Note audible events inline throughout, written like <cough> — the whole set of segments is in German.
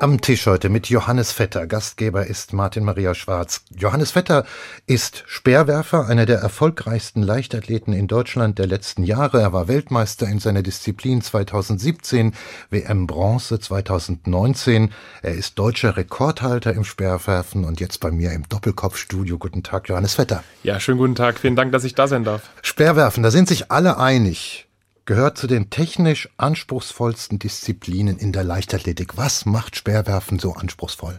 am Tisch heute mit Johannes Vetter. Gastgeber ist Martin Maria Schwarz. Johannes Vetter ist Speerwerfer, einer der erfolgreichsten Leichtathleten in Deutschland der letzten Jahre. Er war Weltmeister in seiner Disziplin 2017, WM Bronze 2019. Er ist deutscher Rekordhalter im Speerwerfen und jetzt bei mir im Doppelkopfstudio. Guten Tag, Johannes Vetter. Ja, schönen guten Tag. Vielen Dank, dass ich da sein darf. Speerwerfen, da sind sich alle einig gehört zu den technisch anspruchsvollsten Disziplinen in der Leichtathletik. Was macht Speerwerfen so anspruchsvoll?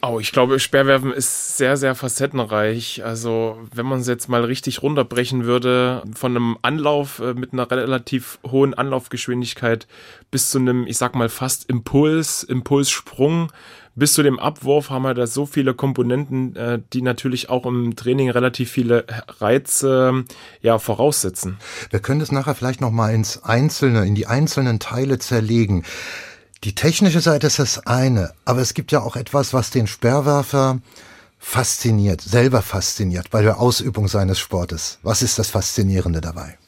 Oh, ich glaube, Speerwerfen ist sehr, sehr facettenreich. Also, wenn man es jetzt mal richtig runterbrechen würde, von einem Anlauf äh, mit einer relativ hohen Anlaufgeschwindigkeit bis zu einem, ich sag mal, fast Impuls, Impulssprung, bis zu dem Abwurf haben wir da so viele Komponenten, äh, die natürlich auch im Training relativ viele Reize ja voraussetzen. Wir können das nachher vielleicht noch mal ins Einzelne, in die einzelnen Teile zerlegen. Die technische Seite ist das eine, aber es gibt ja auch etwas, was den Sperrwerfer fasziniert, selber fasziniert bei der Ausübung seines Sportes. Was ist das Faszinierende dabei?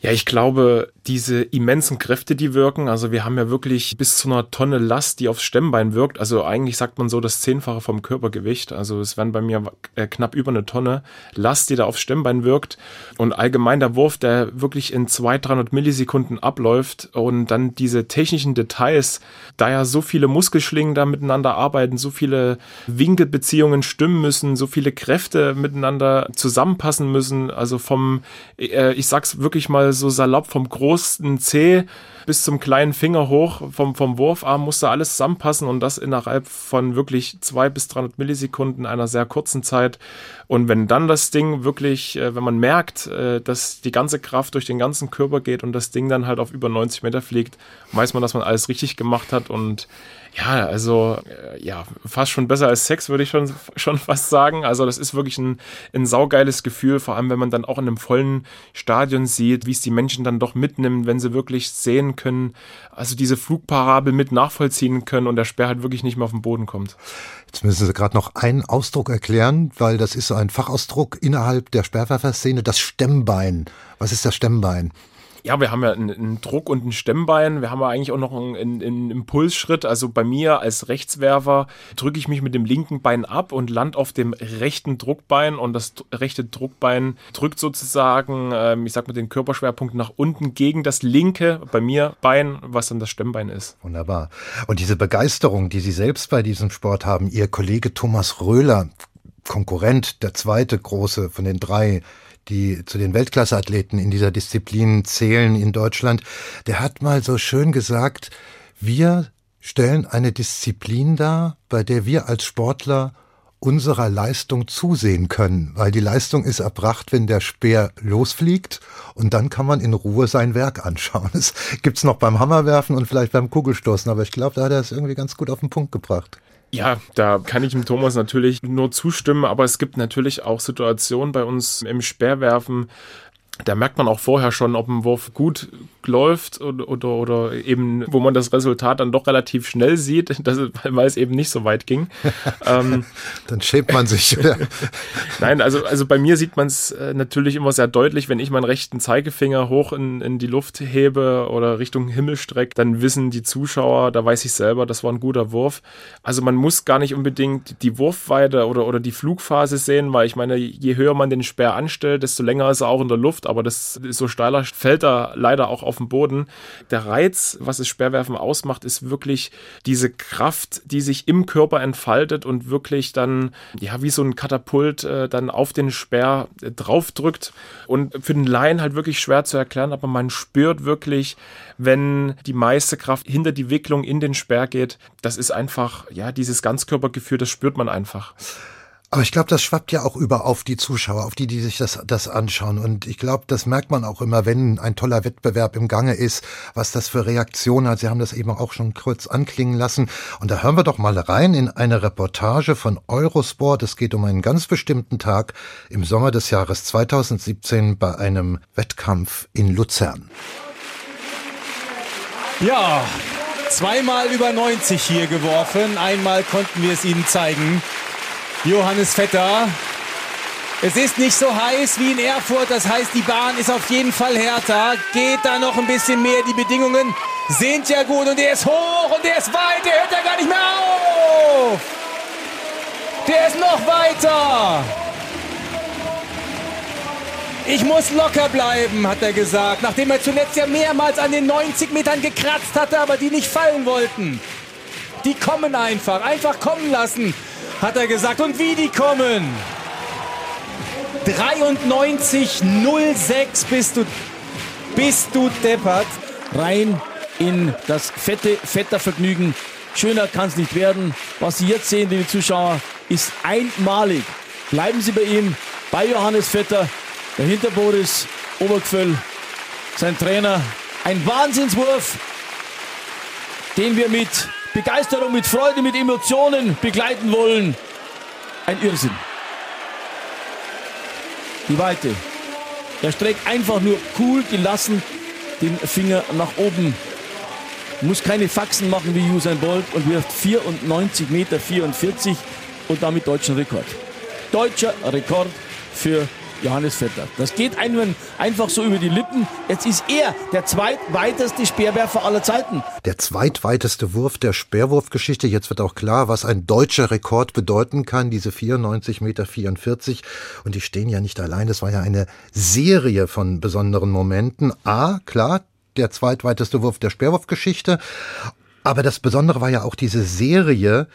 Ja, ich glaube, diese immensen Kräfte, die wirken, also wir haben ja wirklich bis zu einer Tonne Last, die aufs Stemmbein wirkt. Also eigentlich sagt man so das Zehnfache vom Körpergewicht. Also es werden bei mir äh, knapp über eine Tonne Last, die da aufs Stemmbein wirkt. Und allgemein der Wurf, der wirklich in 200, 300 Millisekunden abläuft und dann diese technischen Details, da ja so viele Muskelschlingen da miteinander arbeiten, so viele Winkelbeziehungen stimmen müssen, so viele Kräfte miteinander zusammenpassen müssen. Also vom, äh, ich sag's wirklich mal so salopp vom großen C bis zum kleinen Finger hoch vom, vom Wurfarm musste alles zusammenpassen und das innerhalb von wirklich zwei bis 300 Millisekunden einer sehr kurzen Zeit. Und wenn dann das Ding wirklich, äh, wenn man merkt, äh, dass die ganze Kraft durch den ganzen Körper geht und das Ding dann halt auf über 90 Meter fliegt, weiß man, dass man alles richtig gemacht hat und ja, also äh, ja, fast schon besser als Sex, würde ich schon, schon fast sagen. Also das ist wirklich ein, ein saugeiles Gefühl, vor allem wenn man dann auch in einem vollen Stadion sieht, wie es die Menschen dann doch mitnimmt, wenn sie wirklich sehen können, also diese Flugparabel mit nachvollziehen können und der Speer halt wirklich nicht mehr auf den Boden kommt. Jetzt müssen Sie gerade noch einen Ausdruck erklären, weil das ist so ein Fachausdruck innerhalb der Sperrwerferszene, das Stemmbein. Was ist das Stemmbein? Ja, wir haben ja einen, einen, Druck und ein Stemmbein. Wir haben ja eigentlich auch noch einen, einen Impulsschritt. Also bei mir als Rechtswerfer drücke ich mich mit dem linken Bein ab und land auf dem rechten Druckbein und das rechte Druckbein drückt sozusagen, ähm, ich sag mal, den Körperschwerpunkt nach unten gegen das linke, bei mir Bein, was dann das Stemmbein ist. Wunderbar. Und diese Begeisterung, die Sie selbst bei diesem Sport haben, Ihr Kollege Thomas Röhler, Konkurrent, der zweite große von den drei die zu den Weltklasseathleten in dieser Disziplin zählen in Deutschland, der hat mal so schön gesagt, wir stellen eine Disziplin dar, bei der wir als Sportler unserer Leistung zusehen können, weil die Leistung ist erbracht, wenn der Speer losfliegt und dann kann man in Ruhe sein Werk anschauen. Das gibt's noch beim Hammerwerfen und vielleicht beim Kugelstoßen, aber ich glaube, da hat er es irgendwie ganz gut auf den Punkt gebracht. Ja, da kann ich dem Thomas natürlich nur zustimmen, aber es gibt natürlich auch Situationen bei uns im Speerwerfen, da merkt man auch vorher schon, ob ein Wurf gut läuft oder, oder, oder, eben, wo man das Resultat dann doch relativ schnell sieht, <laughs> dass, weil es eben nicht so weit ging. <laughs> ähm, dann schämt man sich? <laughs> Nein, also, also bei mir sieht man es äh, natürlich immer sehr deutlich, wenn ich meinen rechten Zeigefinger hoch in, in die Luft hebe oder Richtung Himmel strecke, dann wissen die Zuschauer, da weiß ich selber, das war ein guter Wurf. Also man muss gar nicht unbedingt die Wurfweite oder, oder die Flugphase sehen, weil ich meine, je höher man den Speer anstellt, desto länger ist er auch in der Luft, aber das ist so steiler fällt er leider auch auf auf dem Boden. Der Reiz, was das Sperrwerfen ausmacht, ist wirklich diese Kraft, die sich im Körper entfaltet und wirklich dann, ja, wie so ein Katapult äh, dann auf den Speer äh, draufdrückt. Und für den Laien halt wirklich schwer zu erklären, aber man spürt wirklich, wenn die meiste Kraft hinter die Wicklung in den Speer geht. Das ist einfach, ja, dieses Ganzkörpergefühl, das spürt man einfach. Aber ich glaube, das schwappt ja auch über auf die Zuschauer, auf die, die sich das, das anschauen. Und ich glaube, das merkt man auch immer, wenn ein toller Wettbewerb im Gange ist, was das für Reaktionen hat. Sie haben das eben auch schon kurz anklingen lassen. Und da hören wir doch mal rein in eine Reportage von Eurosport. Es geht um einen ganz bestimmten Tag im Sommer des Jahres 2017 bei einem Wettkampf in Luzern. Ja, zweimal über 90 hier geworfen. Einmal konnten wir es Ihnen zeigen. Johannes Vetter Es ist nicht so heiß wie in Erfurt, das heißt, die Bahn ist auf jeden Fall härter. Geht da noch ein bisschen mehr, die Bedingungen sind ja gut und der ist hoch und der ist weit, der hört ja gar nicht mehr auf. Der ist noch weiter. Ich muss locker bleiben, hat er gesagt, nachdem er zuletzt ja mehrmals an den 90 Metern gekratzt hatte, aber die nicht fallen wollten. Die kommen einfach, einfach kommen lassen, hat er gesagt. Und wie die kommen. 93,06 bist du, bist du deppert. Rein in das fette Vettervergnügen. Schöner kann es nicht werden. Was Sie jetzt sehen, liebe Zuschauer, ist einmalig. Bleiben Sie bei ihm, bei Johannes Vetter. Dahinter Boris Obergföll, sein Trainer. Ein Wahnsinnswurf, den wir mit Begeisterung, mit Freude, mit Emotionen begleiten wollen. Ein Irrsinn. Die Weite. Er streckt einfach nur cool gelassen den Finger nach oben. Muss keine Faxen machen wie Usain Bolt und wirft 94 Meter 44 und damit deutschen Rekord. Deutscher Rekord für Johannes Vetter. Das geht einem einfach so über die Lippen. Jetzt ist er der zweitweiteste Speerwerfer aller Zeiten. Der zweitweiteste Wurf der Speerwurfgeschichte. Jetzt wird auch klar, was ein deutscher Rekord bedeuten kann, diese 94 Meter 44. Und die stehen ja nicht allein. Das war ja eine Serie von besonderen Momenten. A, klar, der zweitweiteste Wurf der Speerwurfgeschichte. Aber das Besondere war ja auch diese Serie,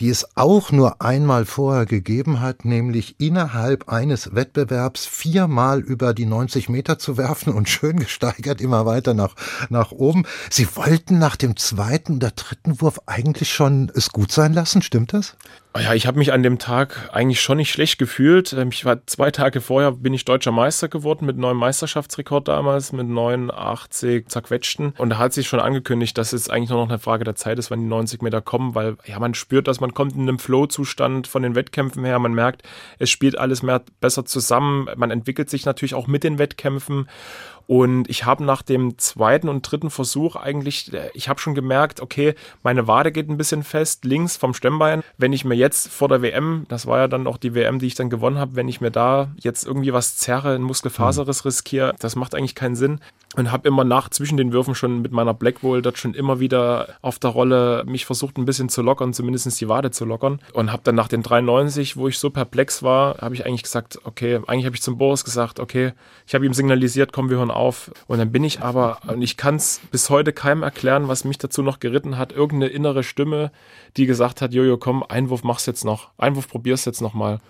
die es auch nur einmal vorher gegeben hat, nämlich innerhalb eines Wettbewerbs viermal über die 90 Meter zu werfen und schön gesteigert immer weiter nach, nach oben. Sie wollten nach dem zweiten oder dritten Wurf eigentlich schon es gut sein lassen, stimmt das? Oh ja, ich habe mich an dem Tag eigentlich schon nicht schlecht gefühlt. Ähm, ich war zwei Tage vorher bin ich deutscher Meister geworden mit neuem Meisterschaftsrekord damals mit 89 zerquetschten und da hat sich schon angekündigt, dass es eigentlich nur noch eine Frage der Zeit ist, wann die 90 Meter kommen, weil ja man spürt, dass man kommt in einem Flow-Zustand von den Wettkämpfen her. Man merkt, es spielt alles mehr besser zusammen. Man entwickelt sich natürlich auch mit den Wettkämpfen und ich habe nach dem zweiten und dritten Versuch eigentlich, äh, ich habe schon gemerkt, okay, meine Wade geht ein bisschen fest, links vom Stemmbein. Wenn ich mir jetzt vor der WM, das war ja dann auch die WM, die ich dann gewonnen habe, wenn ich mir da jetzt irgendwie was zerre, einen Muskelfaserriss riskiere, das macht eigentlich keinen Sinn und habe immer nach zwischen den Würfen schon mit meiner Blackwall dort schon immer wieder auf der Rolle mich versucht ein bisschen zu lockern, zumindest die Wade zu lockern. Und habe dann nach den 93, wo ich so perplex war, habe ich eigentlich gesagt, okay, eigentlich habe ich zum Boris gesagt, okay, ich habe ihm signalisiert, komm, wir hören auf. Und dann bin ich aber und ich kann es bis heute keinem erklären, was mich dazu noch geritten hat, irgendeine innere Stimme, die gesagt hat, Jojo, komm, Einwurf mach's jetzt noch, Einwurf probier's jetzt noch mal.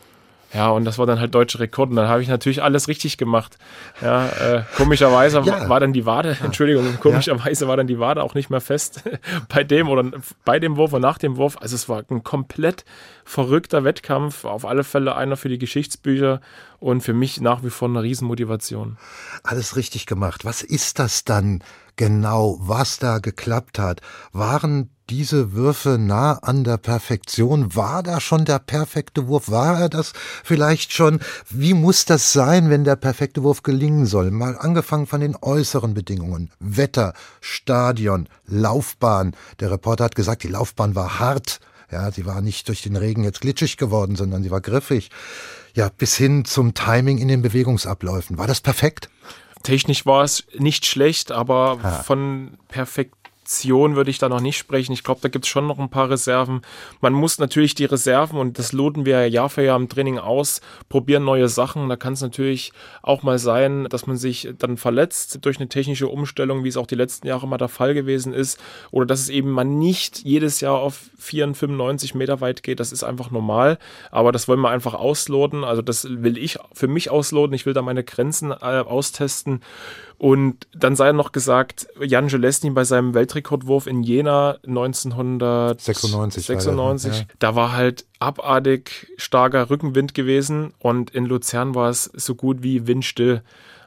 Ja, und das war dann halt deutsche Rekord. Und dann habe ich natürlich alles richtig gemacht. Ja, äh, komischerweise ja. war dann die Wade, Entschuldigung, komischerweise war dann die Wade auch nicht mehr fest <laughs> bei dem oder bei dem Wurf und nach dem Wurf. Also es war ein komplett verrückter Wettkampf. Auf alle Fälle einer für die Geschichtsbücher und für mich nach wie vor eine Riesenmotivation. Alles richtig gemacht. Was ist das dann genau, was da geklappt hat? Waren diese Würfe nah an der Perfektion? War da schon der perfekte Wurf? War er das vielleicht schon? Wie muss das sein, wenn der perfekte Wurf gelingen soll? Mal angefangen von den äußeren Bedingungen. Wetter, Stadion, Laufbahn. Der Reporter hat gesagt, die Laufbahn war hart. Ja, sie war nicht durch den Regen jetzt glitschig geworden, sondern sie war griffig. Ja, bis hin zum Timing in den Bewegungsabläufen. War das perfekt? Technisch war es nicht schlecht, aber ha. von perfekt Option würde ich da noch nicht sprechen. Ich glaube, da gibt es schon noch ein paar Reserven. Man muss natürlich die Reserven, und das loten wir Jahr für Jahr im Training aus, probieren neue Sachen. Da kann es natürlich auch mal sein, dass man sich dann verletzt durch eine technische Umstellung, wie es auch die letzten Jahre mal der Fall gewesen ist. Oder dass es eben man nicht jedes Jahr auf 94 Meter weit geht. Das ist einfach normal. Aber das wollen wir einfach ausloten. Also das will ich für mich ausloten. Ich will da meine Grenzen äh, austesten. Und dann sei noch gesagt, Jan Gelesny bei seinem Weltrekordwurf in Jena 1996, 96, ja. da war halt abartig starker Rückenwind gewesen und in Luzern war es so gut wie windstill.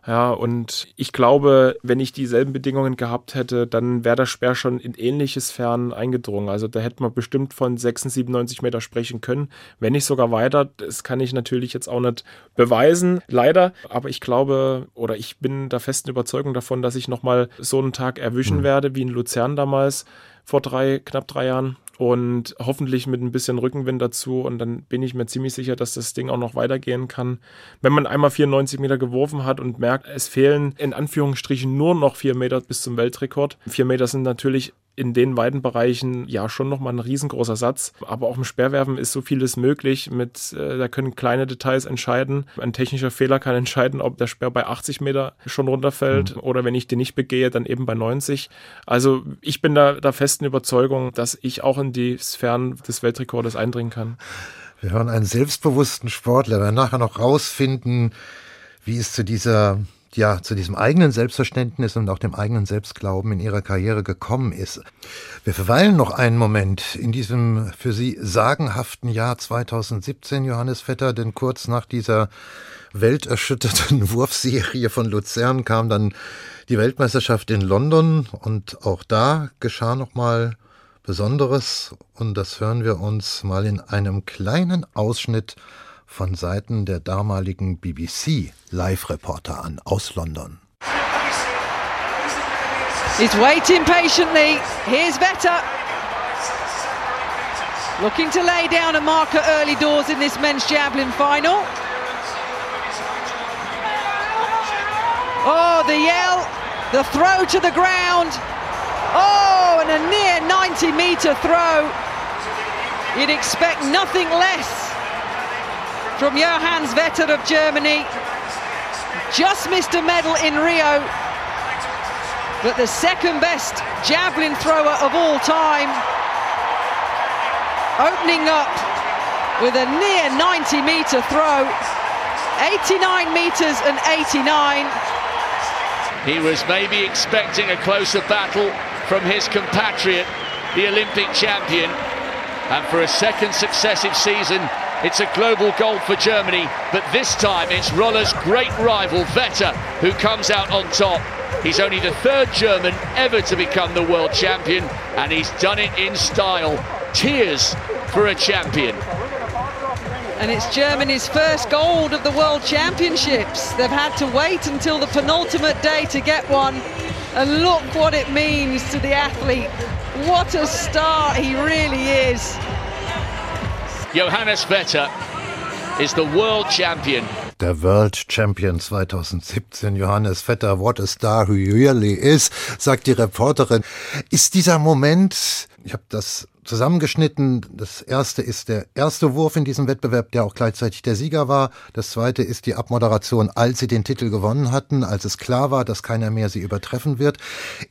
Ja, und ich glaube, wenn ich dieselben Bedingungen gehabt hätte, dann wäre der Speer schon in ähnliches Fern eingedrungen. Also da hätte man bestimmt von 96, 97 Meter sprechen können. Wenn nicht sogar weiter, das kann ich natürlich jetzt auch nicht beweisen, leider. Aber ich glaube, oder ich bin der festen Überzeugung davon, dass ich nochmal so einen Tag erwischen mhm. werde, wie in Luzern damals vor drei, knapp drei Jahren. Und hoffentlich mit ein bisschen Rückenwind dazu. Und dann bin ich mir ziemlich sicher, dass das Ding auch noch weitergehen kann. Wenn man einmal 94 Meter geworfen hat und merkt, es fehlen in Anführungsstrichen nur noch vier Meter bis zum Weltrekord. Vier Meter sind natürlich in den beiden Bereichen ja schon nochmal ein riesengroßer Satz. Aber auch im Speerwerfen ist so vieles möglich. Mit, äh, da können kleine Details entscheiden. Ein technischer Fehler kann entscheiden, ob der Speer bei 80 Meter schon runterfällt mhm. oder wenn ich den nicht begehe, dann eben bei 90. Also ich bin da der festen Überzeugung, dass ich auch in die Sphären des Weltrekordes eindringen kann. Wir hören einen selbstbewussten Sportler, der nachher noch rausfinden, wie es zu dieser ja zu diesem eigenen Selbstverständnis und auch dem eigenen Selbstglauben in ihrer Karriere gekommen ist. Wir verweilen noch einen Moment in diesem für Sie sagenhaften Jahr 2017, Johannes Vetter, denn kurz nach dieser welterschütterten <laughs> Wurfserie von Luzern kam dann die Weltmeisterschaft in London und auch da geschah nochmal Besonderes und das hören wir uns mal in einem kleinen Ausschnitt von Seiten der damaligen BBC Live-Reporter an aus London. He's waiting patiently. Here's Vetter. Looking to lay down a marker early doors in this men's javelin final. Oh, the yell, the throw to the ground. Oh, and a near 90 metre throw. You'd expect nothing less from Johannes Vetter of Germany. Just missed a medal in Rio, but the second best javelin thrower of all time. Opening up with a near 90 metre throw, 89 metres and 89. He was maybe expecting a closer battle from his compatriot, the Olympic champion, and for a second successive season, It's a global gold for Germany, but this time it's Roller's great rival Vetter who comes out on top. He's only the third German ever to become the world champion, and he's done it in style. Tears for a champion. And it's Germany's first gold of the World Championships. They've had to wait until the penultimate day to get one. And look what it means to the athlete. What a star he really is. Johannes Vetter is the world champion. Der World Champion 2017, Johannes Vetter, what a star who really is, sagt die Reporterin. Ist dieser Moment, ich habe das zusammengeschnitten. Das erste ist der erste Wurf in diesem Wettbewerb, der auch gleichzeitig der Sieger war. Das zweite ist die Abmoderation, als sie den Titel gewonnen hatten, als es klar war, dass keiner mehr sie übertreffen wird.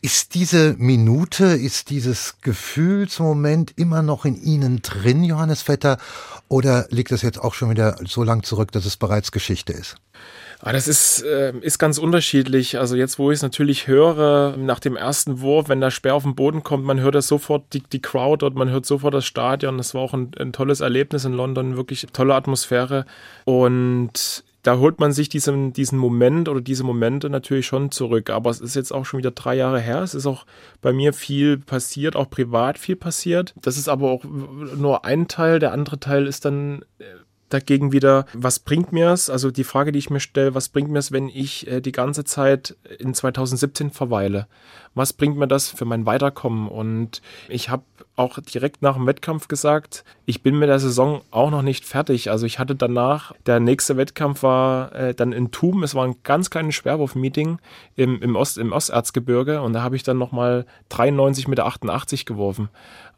Ist diese Minute, ist dieses Gefühlsmoment immer noch in Ihnen drin, Johannes Vetter? Oder liegt es jetzt auch schon wieder so lang zurück, dass es bereits Geschichte ist? Ah, das ist, äh, ist ganz unterschiedlich. Also jetzt, wo ich es natürlich höre, nach dem ersten Wurf, wenn der Speer auf den Boden kommt, man hört das sofort die, die Crowd und man hört sofort das Stadion. Das war auch ein, ein tolles Erlebnis in London, wirklich tolle Atmosphäre. Und da holt man sich diesen, diesen Moment oder diese Momente natürlich schon zurück. Aber es ist jetzt auch schon wieder drei Jahre her. Es ist auch bei mir viel passiert, auch privat viel passiert. Das ist aber auch nur ein Teil. Der andere Teil ist dann äh, dagegen wieder, was bringt mir es? Also die Frage, die ich mir stelle, was bringt mir es, wenn ich äh, die ganze Zeit in 2017 verweile? Was bringt mir das für mein Weiterkommen? Und ich habe auch direkt nach dem Wettkampf gesagt, ich bin mit der Saison auch noch nicht fertig. Also ich hatte danach, der nächste Wettkampf war äh, dann in Tum, es war ein ganz kleines Sperrwurf-Meeting im, im, Ost, im Osterzgebirge und da habe ich dann nochmal 93 mit der 88 geworfen.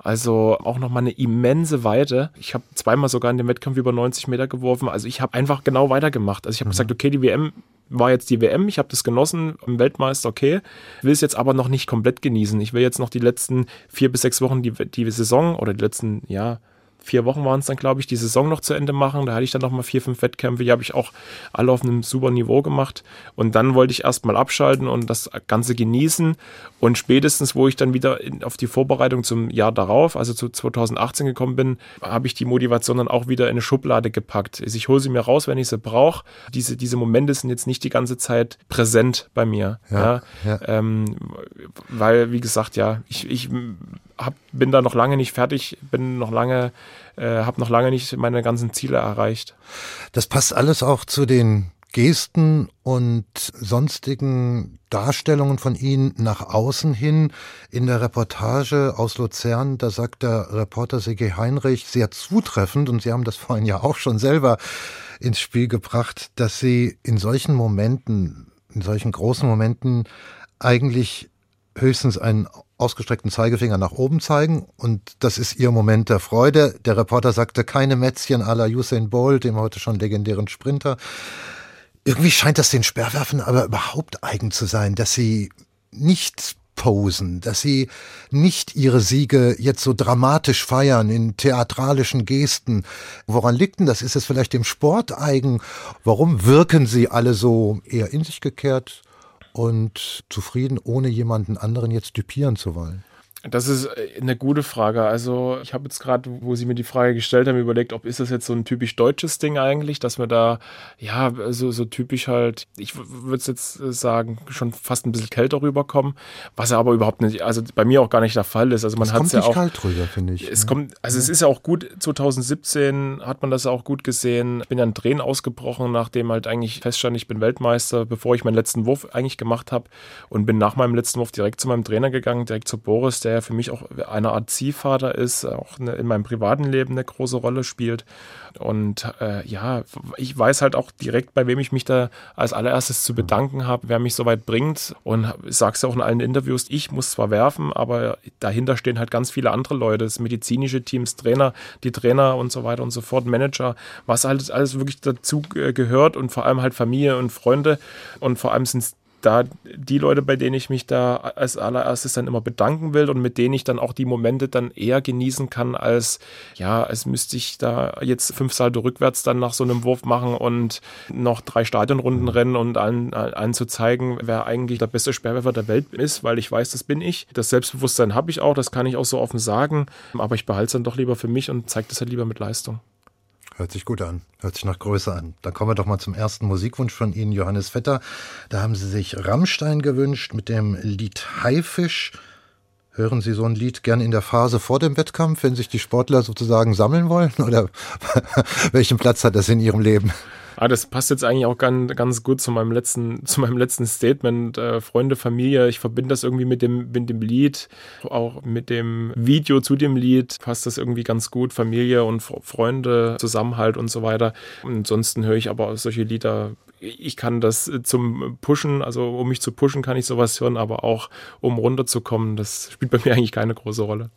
Also auch nochmal eine immense Weite. Ich habe zweimal sogar in dem Wettkampf über 90 Meter geworfen. Also ich habe einfach genau weitergemacht. Also ich habe mhm. gesagt, okay, die WM war jetzt die WM, ich habe das genossen, im Weltmeister, okay, will es jetzt aber noch nicht komplett genießen. Ich will jetzt noch die letzten vier bis sechs Wochen die, die Saison oder die letzten, ja, vier Wochen waren es dann, glaube ich, die Saison noch zu Ende machen. Da hatte ich dann noch mal vier, fünf Wettkämpfe. Die habe ich auch alle auf einem super Niveau gemacht. Und dann wollte ich erstmal abschalten und das Ganze genießen. Und spätestens, wo ich dann wieder in, auf die Vorbereitung zum Jahr darauf, also zu 2018 gekommen bin, habe ich die Motivation dann auch wieder in eine Schublade gepackt. Also ich hole sie mir raus, wenn ich sie brauche. Diese, diese Momente sind jetzt nicht die ganze Zeit präsent bei mir. Ja. ja. Ähm, weil, wie gesagt, ja, ich, ich hab, bin da noch lange nicht fertig, bin noch lange, äh, habe noch lange nicht meine ganzen Ziele erreicht. Das passt alles auch zu den Gesten und sonstigen Darstellungen von ihnen nach außen hin. In der Reportage aus Luzern, da sagt der Reporter Sigi Heinrich sehr zutreffend, und Sie haben das vorhin ja auch schon selber ins Spiel gebracht, dass Sie in solchen Momenten, in solchen großen Momenten eigentlich höchstens einen ausgestreckten Zeigefinger nach oben zeigen und das ist ihr Moment der Freude. Der Reporter sagte keine Mätzchen à la Usain Bolt, dem heute schon legendären Sprinter. Irgendwie scheint das den Sperrwerfen aber überhaupt eigen zu sein, dass sie nicht posen, dass sie nicht ihre Siege jetzt so dramatisch feiern in theatralischen Gesten. Woran liegt denn das? Ist es vielleicht dem Sport eigen? Warum wirken sie alle so eher in sich gekehrt und zufrieden, ohne jemanden anderen jetzt düpieren zu wollen? Das ist äh, eine gute Frage. Also ich habe jetzt gerade, wo Sie mir die Frage gestellt haben, überlegt, ob ist das jetzt so ein typisch deutsches Ding eigentlich, dass wir da, ja, so, so typisch halt, ich würde jetzt sagen, schon fast ein bisschen kälter rüberkommen, was ja aber überhaupt nicht, also bei mir auch gar nicht der Fall ist. Also man hat es ja auch. kalt drüber, finde ich. Es kommt, also ja. es ist ja auch gut, 2017 hat man das auch gut gesehen. Ich bin ja ein Tränen ausgebrochen, nachdem halt eigentlich feststand, ich bin Weltmeister, bevor ich meinen letzten Wurf eigentlich gemacht habe und bin nach meinem letzten Wurf direkt zu meinem Trainer gegangen, direkt zu Boris, der der für mich auch eine Art Ziehvater ist, auch eine, in meinem privaten Leben eine große Rolle spielt. Und äh, ja, ich weiß halt auch direkt, bei wem ich mich da als allererstes zu bedanken habe, wer mich so weit bringt. Und ich sage es ja auch in allen Interviews, ich muss zwar werfen, aber dahinter stehen halt ganz viele andere Leute, das medizinische Teams, Trainer, die Trainer und so weiter und so fort, Manager, was halt alles wirklich dazu gehört und vor allem halt Familie und Freunde. Und vor allem sind es da die Leute, bei denen ich mich da als allererstes dann immer bedanken will und mit denen ich dann auch die Momente dann eher genießen kann, als ja, als müsste ich da jetzt fünf Salto rückwärts dann nach so einem Wurf machen und noch drei Stadionrunden rennen und allen, zu zeigen, wer eigentlich der beste Sperrwerfer der Welt ist, weil ich weiß, das bin ich. Das Selbstbewusstsein habe ich auch, das kann ich auch so offen sagen, aber ich behalte es dann doch lieber für mich und zeige das halt lieber mit Leistung. Hört sich gut an. Hört sich nach Größe an. Dann kommen wir doch mal zum ersten Musikwunsch von Ihnen, Johannes Vetter. Da haben Sie sich Rammstein gewünscht mit dem Lied Haifisch. Hören Sie so ein Lied gern in der Phase vor dem Wettkampf, wenn sich die Sportler sozusagen sammeln wollen? <laughs> Oder <laughs> welchen Platz hat das in Ihrem Leben? Ah, das passt jetzt eigentlich auch ganz, ganz gut zu meinem letzten, <laughs> zu meinem letzten Statement. Äh, Freunde, Familie, ich verbinde das irgendwie mit dem, mit dem Lied, auch mit dem Video zu dem Lied passt das irgendwie ganz gut. Familie und Freunde, Zusammenhalt und so weiter. ansonsten höre ich aber solche Lieder ich kann das zum Pushen, also um mich zu pushen, kann ich sowas hören, aber auch um runterzukommen, das spielt bei mir <laughs> eigentlich keine große Rolle.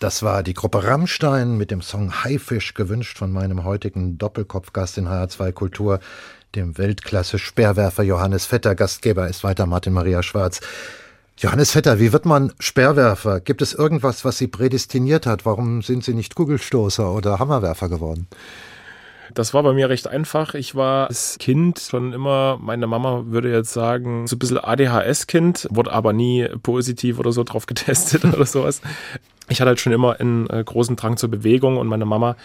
Das war die Gruppe Rammstein mit dem Song Haifisch gewünscht von meinem heutigen Doppelkopfgast in HR2 Kultur, dem Weltklasse-Speerwerfer Johannes Vetter. Gastgeber ist weiter Martin Maria Schwarz. Johannes Vetter, wie wird man Speerwerfer? Gibt es irgendwas, was Sie prädestiniert hat? Warum sind Sie nicht Kugelstoßer oder Hammerwerfer geworden? Das war bei mir recht einfach. Ich war als Kind schon immer, meine Mama würde jetzt sagen, so ein bisschen ADHS-Kind, wurde aber nie positiv oder so drauf getestet <laughs> oder sowas. Ich hatte halt schon immer einen äh, großen Drang zur Bewegung und meine Mama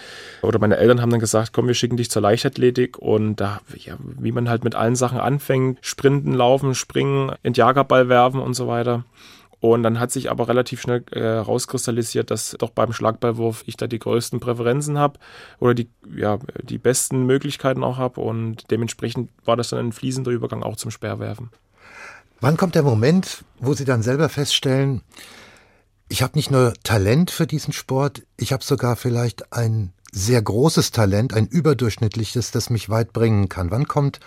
oder meine Eltern haben dann gesagt, komm, wir schicken dich zur Leichtathletik und da, ja, wie man halt mit allen Sachen anfängt, Sprinten, Laufen, Springen, Entjagerball werfen und so weiter. Und dann hat sich aber relativ schnell äh, rauskristallisiert, dass doch beim Schlagballwurf ich da die größten Präferenzen habe oder die, ja, die besten Möglichkeiten auch habe. Und dementsprechend war das dann ein fließender Übergang auch zum Speerwerfen. Wann kommt der Moment, wo Sie dann selber feststellen, ich habe nicht nur Talent für diesen Sport, ich habe sogar vielleicht ein sehr großes Talent, ein überdurchschnittliches, das mich weit bringen kann. Wann kommt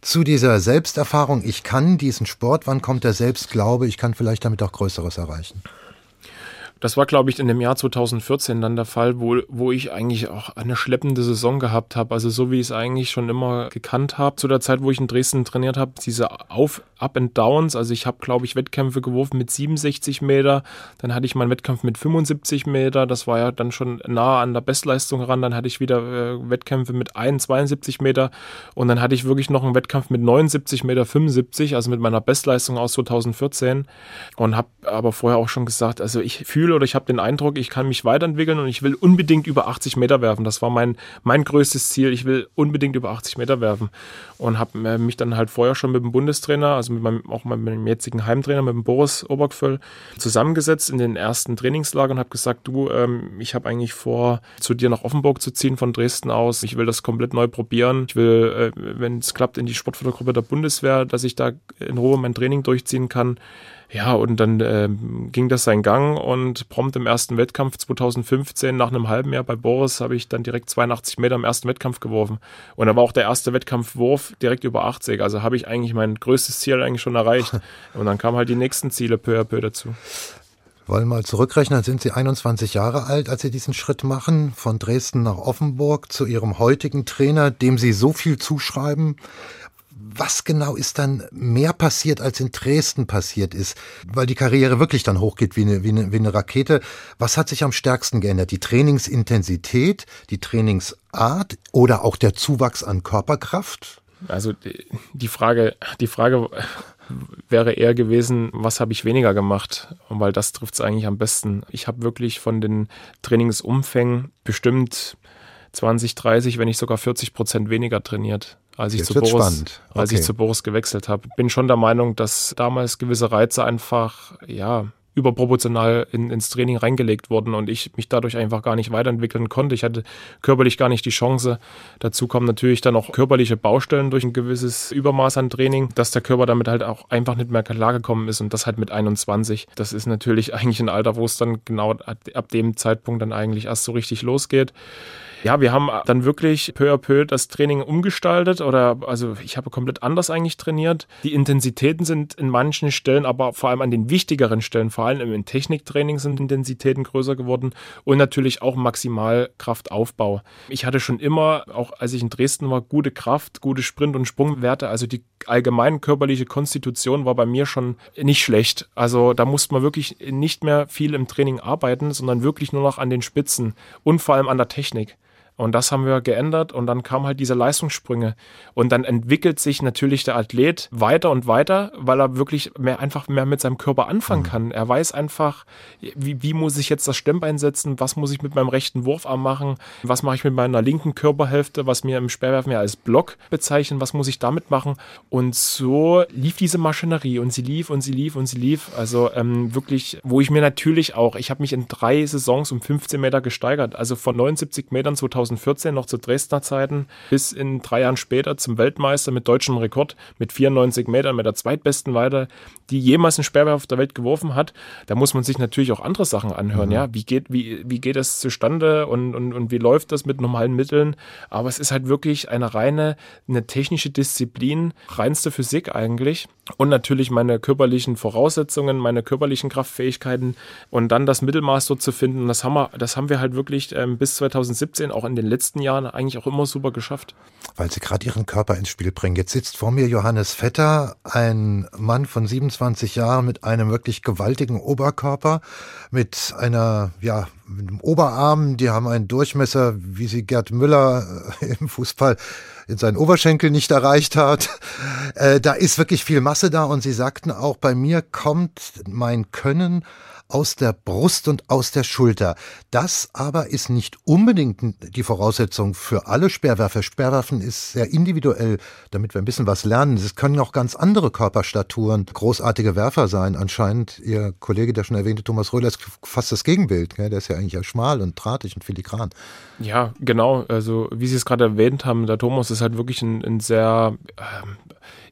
zu dieser Selbsterfahrung, ich kann diesen Sport, wann kommt der Selbstglaube, ich kann vielleicht damit auch Größeres erreichen? Das war, glaube ich, in dem Jahr 2014 dann der Fall, wo, wo ich eigentlich auch eine schleppende Saison gehabt habe. Also so wie ich es eigentlich schon immer gekannt habe. Zu der Zeit, wo ich in Dresden trainiert habe, diese Auf, Up and Downs. Also ich habe, glaube ich, Wettkämpfe geworfen mit 67 Meter. Dann hatte ich meinen Wettkampf mit 75 Meter. Das war ja dann schon nah an der Bestleistung ran. Dann hatte ich wieder äh, Wettkämpfe mit 71 Meter. Und dann hatte ich wirklich noch einen Wettkampf mit 79 Meter 75, also mit meiner Bestleistung aus 2014. Und habe aber vorher auch schon gesagt, also ich fühle Gefühl oder ich habe den Eindruck, ich kann mich weiterentwickeln und ich will unbedingt über 80 Meter werfen. Das war mein, mein größtes Ziel. Ich will unbedingt über 80 Meter werfen. Und habe äh, mich dann halt vorher schon mit dem Bundestrainer, also mit meinem, auch mit meinem jetzigen Heimtrainer, mit dem Boris Obergföll, zusammengesetzt in den ersten Trainingslager und habe gesagt, du, ähm, ich habe eigentlich vor, zu dir nach Offenburg zu ziehen von Dresden aus. Ich will das komplett neu probieren. Ich will, äh, wenn es klappt, in die Sportfördergruppe der Bundeswehr, dass ich da in Ruhe mein Training durchziehen kann. Ja, und dann äh, ging das seinen Gang und prompt im ersten Wettkampf 2015, nach einem halben Jahr bei Boris, habe ich dann direkt 82 Meter im ersten Wettkampf geworfen. Und da war auch der erste Wettkampfwurf direkt über 80. Also habe ich eigentlich mein größtes Ziel eigentlich schon erreicht. <laughs> Und dann kamen halt die nächsten Ziele peu à peu dazu. Wollen mal zurückrechnen, sind Sie 21 Jahre alt, als Sie diesen Schritt machen, von Dresden nach Offenburg zu Ihrem heutigen Trainer, dem Sie so viel zuschreiben was genau ist dann mehr passiert, als in Dresden passiert ist? Weil die Karriere wirklich dann hochgeht wie eine, wie eine, wie eine Rakete. Was hat sich am stärksten geändert? Die Trainingsintensität, die Trainingsart oder auch der Zuwachs an Körperkraft? Also die Frage, die Frage wäre eher gewesen, was habe ich weniger gemacht? Weil das trifft es eigentlich am besten. Ich habe wirklich von den Trainingsumfängen bestimmt 20, 30, wenn nicht sogar 40 Prozent weniger trainiert als ich, zu Boris, okay. als ich zu Boris gewechselt habe. Bin schon der Meinung, dass damals gewisse Reize einfach, ja, überproportional in, ins Training reingelegt wurden und ich mich dadurch einfach gar nicht weiterentwickeln konnte. Ich hatte körperlich gar nicht die Chance. Dazu kommen natürlich dann auch körperliche Baustellen durch ein gewisses Übermaß an Training, dass der Körper damit halt auch einfach nicht mehr klar gekommen ist und das halt mit 21. Das ist natürlich <laughs> eigentlich ein Alter, wo es dann genau ab dem Zeitpunkt dann eigentlich erst so richtig losgeht. Ja, wir haben dann wirklich peu à peu das Training umgestaltet oder also ich habe komplett anders eigentlich trainiert. Die Intensitäten sind in manchen Stellen, aber vor allem an den wichtigeren Stellen, vor allem im Techniktraining sind Intensitäten größer geworden und natürlich auch Maximalkraftaufbau. Ich hatte schon immer, auch als ich in Dresden war, gute Kraft, gute Sprint- und Sprungwerte. Also die allgemeine körperliche Konstitution war bei mir schon nicht schlecht. Also da musste man wirklich nicht mehr viel im Training arbeiten, sondern wirklich nur noch an den Spitzen und vor allem an der Technik. Und das haben wir geändert und dann kamen halt diese Leistungssprünge. Und dann entwickelt sich natürlich der Athlet weiter und weiter, weil er wirklich mehr einfach mehr mit seinem Körper anfangen mhm. kann. Er weiß einfach, wie, wie muss ich jetzt das Stemmbein setzen, was muss ich mit meinem rechten Wurfarm machen, was mache ich mit meiner linken Körperhälfte, was mir im Speerwerfen ja als Block bezeichnen, was muss ich damit machen. Und so lief diese Maschinerie und sie lief und sie lief und sie lief. Also ähm, wirklich, wo ich mir natürlich auch, ich habe mich in drei Saisons um 15 Meter gesteigert, also von 79 Metern 2000 2014 noch zu Dresdner Zeiten bis in drei Jahren später zum Weltmeister mit deutschem Rekord mit 94 Metern, mit der zweitbesten Weite, die jemals ein Sperrwerfer auf der Welt geworfen hat. Da muss man sich natürlich auch andere Sachen anhören. Mhm. Ja, wie geht, wie, wie geht das zustande und, und, und wie läuft das mit normalen Mitteln? Aber es ist halt wirklich eine reine, eine technische Disziplin, reinste Physik eigentlich. und natürlich meine körperlichen Voraussetzungen, meine körperlichen Kraftfähigkeiten und dann das Mittelmaß dort zu finden. Das haben wir, das haben wir halt wirklich ähm, bis 2017, auch in den letzten Jahren, eigentlich auch immer super geschafft. Weil Sie gerade Ihren Körper ins Spiel bringen. Jetzt sitzt vor mir Johannes Vetter, ein Mann von 27 Jahren mit einem wirklich gewaltigen Oberkörper, mit einer, ja, mit einem Oberarm, die haben einen Durchmesser, wie sie Gerd Müller äh, im Fußball in seinen Oberschenkel nicht erreicht hat. Äh, da ist wirklich viel Masse da und Sie sagten auch, bei mir kommt mein Können aus der Brust und aus der Schulter. Das aber ist nicht unbedingt die Voraussetzung für alle Sperrwerfer. Sperrwaffen ist sehr individuell, damit wir ein bisschen was lernen. Es können auch ganz andere Körperstaturen großartige Werfer sein. Anscheinend, Ihr Kollege, der schon erwähnte, Thomas Röhler, ist fast das Gegenbild. Der ist ja eigentlich schmal und drahtig und filigran. Ja, genau. Also, wie Sie es gerade erwähnt haben, der Thomas ist halt wirklich ein, ein sehr ähm,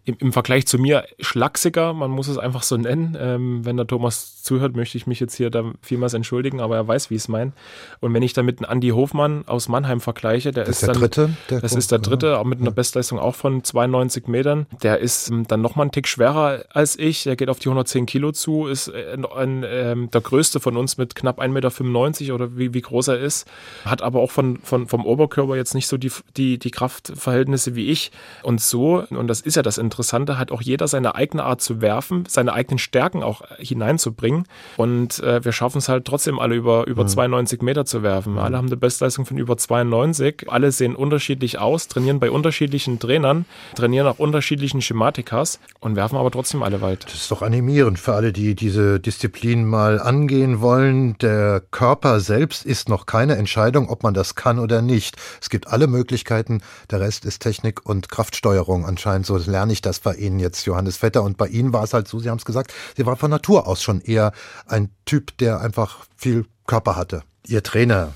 im, im Vergleich zu mir schlachsiger, man muss es einfach so nennen. Ähm, wenn der Thomas zuhört, möchte ich mich jetzt hier da vielmals entschuldigen, aber er weiß, wie ich es meine. Und wenn ich da mit einem Andy Hofmann aus Mannheim vergleiche, der das ist, der dann, dritte. Der das ist der dritte, auch mit einer Bestleistung auch von 92 Metern. Der ist ähm, dann nochmal einen Tick schwerer als ich. Der geht auf die 110 Kilo zu, ist äh, ein, äh, der größte von uns mit knapp 1,95 Meter oder wie, wie groß er ist. Hat aber auch von, von, vom Oberkörper jetzt nicht so die, die, die Kraftverhältnisse wie ich. Und so, und das ist ja das Interessante, hat auch jeder seine eigene Art zu werfen, seine eigenen Stärken auch hineinzubringen. Und äh, wir schaffen es halt trotzdem alle über, über mhm. 92 Meter zu werfen. Mhm. Alle haben eine Bestleistung von über 92. Alle sehen unterschiedlich aus, trainieren bei unterschiedlichen Trainern, trainieren auch unterschiedlichen Schematikas und werfen aber trotzdem alle weit. Das ist doch animierend für alle, die diese Disziplin mal angehen wollen. Der Körper selbst ist noch keine Entscheidung, ob man das kann oder nicht. Es gibt alle Möglichkeiten. Der Rest ist Technik und Kraftsteuerung. Anscheinend so lerne ich das bei Ihnen jetzt, Johannes Vetter. Und bei Ihnen war es halt so, Sie haben es gesagt, Sie waren von Natur aus schon eher ein Typ, der einfach viel Körper hatte. Ihr Trainer,